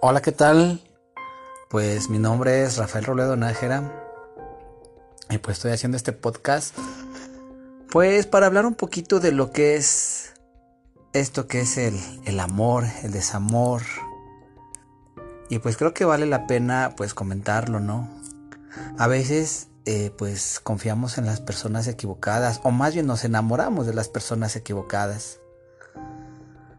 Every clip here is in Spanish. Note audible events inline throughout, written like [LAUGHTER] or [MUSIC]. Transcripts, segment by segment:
Hola, ¿qué tal? Pues mi nombre es Rafael Robledo Nájera y pues estoy haciendo este podcast pues para hablar un poquito de lo que es esto que es el, el amor, el desamor y pues creo que vale la pena pues comentarlo, ¿no? A veces eh, pues confiamos en las personas equivocadas o más bien nos enamoramos de las personas equivocadas.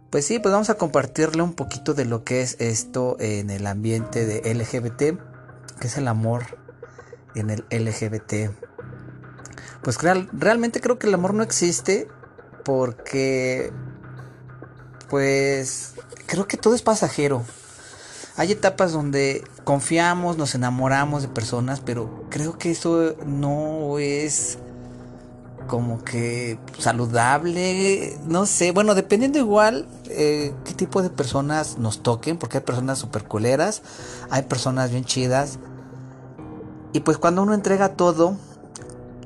Pues sí, pues vamos a compartirle un poquito de lo que es esto en el ambiente de LGBT, que es el amor en el LGBT. Pues realmente creo que el amor no existe porque pues creo que todo es pasajero. Hay etapas donde confiamos, nos enamoramos de personas, pero creo que eso no es como que saludable, no sé, bueno, dependiendo igual eh, qué tipo de personas nos toquen, porque hay personas super culeras, hay personas bien chidas, y pues cuando uno entrega todo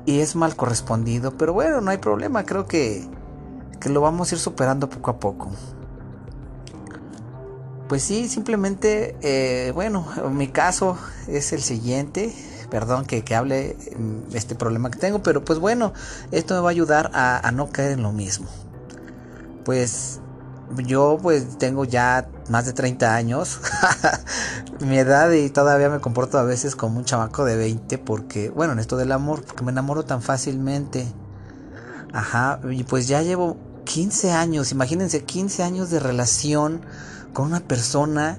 y es mal correspondido, pero bueno, no hay problema, creo que, que lo vamos a ir superando poco a poco. Pues sí, simplemente, eh, bueno, mi caso es el siguiente. Perdón que, que, hable mm, este problema que tengo, pero pues bueno, esto me va a ayudar a, a no caer en lo mismo. Pues yo pues tengo ya más de 30 años, [LAUGHS] mi edad y todavía me comporto a veces como un chamaco de 20 porque, bueno, en esto del amor, porque me enamoro tan fácilmente. Ajá, y pues ya llevo 15 años, imagínense 15 años de relación con una persona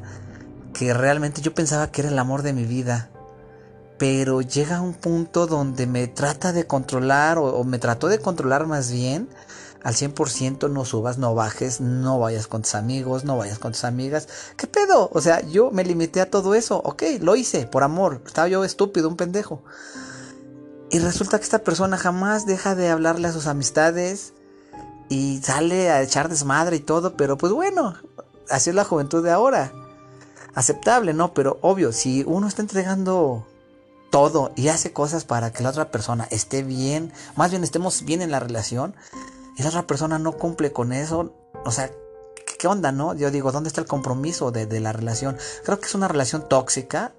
que realmente yo pensaba que era el amor de mi vida. Pero llega un punto donde me trata de controlar o, me trató de controlar más bien al 100% no subas, no bajes, no vayas con tus amigos, no vayas con tus amigas. ¿Qué pedo? O sea, yo me limité a todo eso. Ok, lo hice por amor. Estaba yo estúpido, un pendejo. Y resulta que esta persona jamás deja de hablarle a sus amistades y sale a echar desmadre y todo. Pero pues bueno, así es la juventud de ahora. Aceptable, ¿no? Pero obvio, si uno está entregando todo y hace cosas para que la otra persona esté bien, más bien estemos bien en la relación, la otra persona no cumple con eso, o sea, ¿qué onda, no? Yo digo, ¿dónde está el compromiso de, la relación? Creo que es una relación tóxica,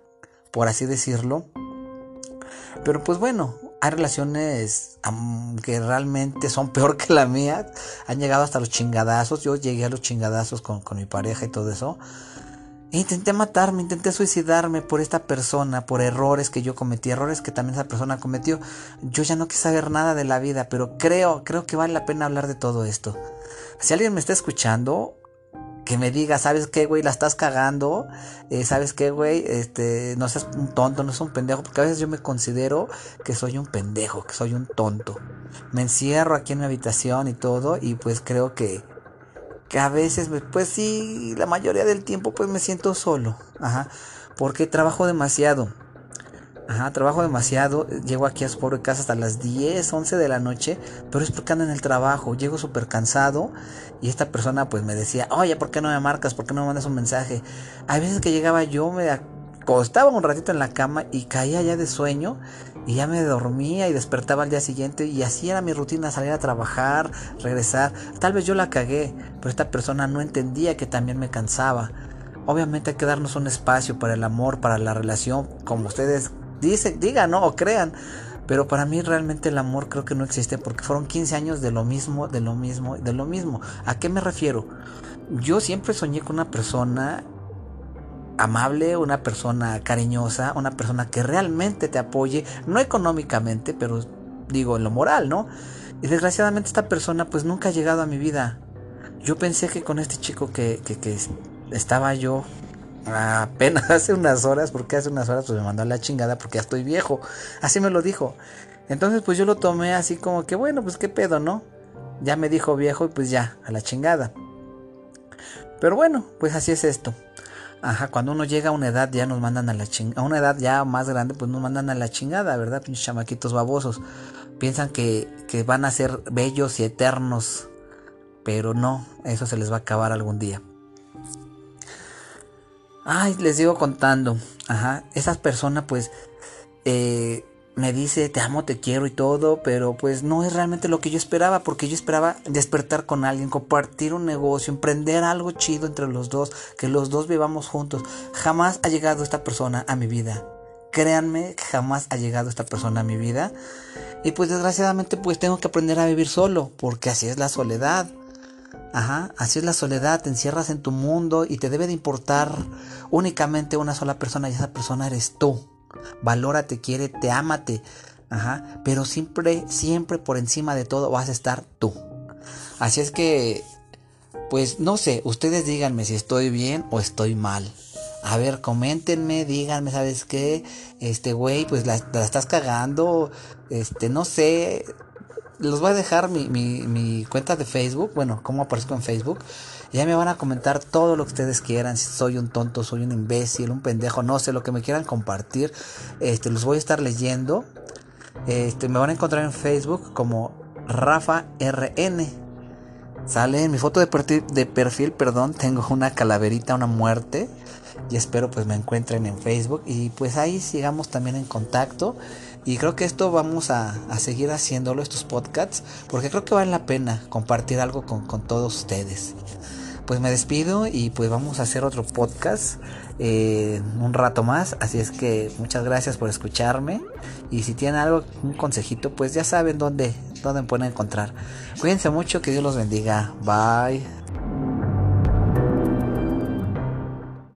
por así decirlo. Pero pues bueno, hay relaciones que realmente son [LAUGHS] peor que la mía. Han llegado hasta los chingadazos. Yo llegué a los chingadazos con, mi pareja y todo eso. Intenté matarme, intenté suicidarme por esta persona, por errores que yo cometí, errores que también esa persona cometió. Yo ya no quise saber nada de la vida, pero creo, creo que vale la pena hablar de todo esto. Si alguien me está escuchando, que me diga, ¿sabes qué, güey? La estás cagando. Eh, ¿Sabes qué, güey? Este, no seas un tonto, no seas un pendejo. Porque a veces yo me considero que soy un pendejo, que soy un tonto. Me encierro aquí en mi habitación y todo. Y pues creo que, que a veces, pues sí, la mayoría del tiempo pues me siento solo. Ajá. Porque trabajo demasiado. Ajá, trabajo demasiado. Llego aquí a su pobre casa hasta las 10, 11 de la noche. Pero es porque ando en el trabajo. Llego súper cansado. Y esta persona pues me decía, oye, ¿por qué no me marcas? ¿Por qué no me mandas un mensaje? Hay veces que llegaba yo, me acostaba un ratito en la cama y caía ya de sueño. Y ya me dormía y despertaba al día siguiente. Y así era mi rutina, salir a trabajar, regresar. Tal vez yo la cagué. Pero esta persona no entendía que también me cansaba. Obviamente hay que darnos un espacio para el amor, para la relación, como ustedes dicen, digan, ¿no? O crean. Pero para mí realmente el amor creo que no existe porque fueron 15 años de lo mismo, de lo mismo, de lo mismo. ¿A qué me refiero? Yo siempre soñé con una persona amable, una persona cariñosa, una persona que realmente te apoye, no económicamente, pero digo en lo moral, ¿no? Y desgraciadamente esta persona pues nunca ha llegado a mi vida. Yo pensé que con este chico que, que, estaba yo apenas [LAUGHS] hace unas horas, porque hace unas horas pues me mandó a la chingada porque ya estoy viejo. Así me lo dijo. Entonces pues yo lo tomé así como que bueno, pues qué pedo, ¿no? Ya me dijo viejo y pues ya, a la chingada. Pero bueno, pues así es esto. Ajá, cuando uno llega a una edad ya nos mandan a la chingada. A una edad ya más grande pues nos mandan a la chingada, ¿verdad? Pinches chamaquitos babosos. Piensan que, que van a ser bellos y eternos. Pero no, eso se les va a acabar algún día. Ay, les digo contando. Ajá. Esas personas, pues. Eh, me dice te amo, te quiero y todo, pero pues no es realmente lo que yo esperaba, porque yo esperaba despertar con alguien, compartir un negocio, emprender algo chido entre los dos, que los dos vivamos juntos. Jamás ha llegado esta persona a mi vida. Créanme jamás ha llegado esta persona a mi vida. Y pues desgraciadamente pues tengo que aprender a vivir solo, porque así es la soledad. Ajá, así es la soledad, te encierras en tu mundo y te debe de importar únicamente una sola persona y esa persona eres tú. Valórate, quiere, te amate. Ajá, pero siempre, siempre por encima de todo vas a estar tú. Así es que, pues no sé, ustedes díganme si estoy bien o estoy mal. A ver, coméntenme, díganme, ¿sabes qué? Este güey, pues la, la estás cagando. Este, no sé, los voy a dejar mi, mi, cuenta de Facebook, bueno, cómo aparezco en Facebook. Ya me van a comentar todo lo que ustedes quieran, si soy un tonto, soy un imbécil, un pendejo, no sé, lo que me quieran compartir. Este, los voy a estar leyendo. Este, me van a encontrar en Facebook como Rafa RN. Sale en mi foto de perfil, de perfil, perdón, [LAUGHS] tengo una calaverita, una muerte. Y espero pues me encuentren en Facebook. Y pues ahí sigamos también en contacto. Y creo que esto vamos a, seguir haciéndolo, estos podcasts, porque creo que vale la pena compartir algo con, todos ustedes. Pues me despido y pues vamos a hacer otro podcast eh, un rato más. Así es que muchas gracias por escucharme. Y si tienen algo, un consejito, pues ya saben dónde, dónde me pueden encontrar. Cuídense mucho, que Dios los bendiga. Bye.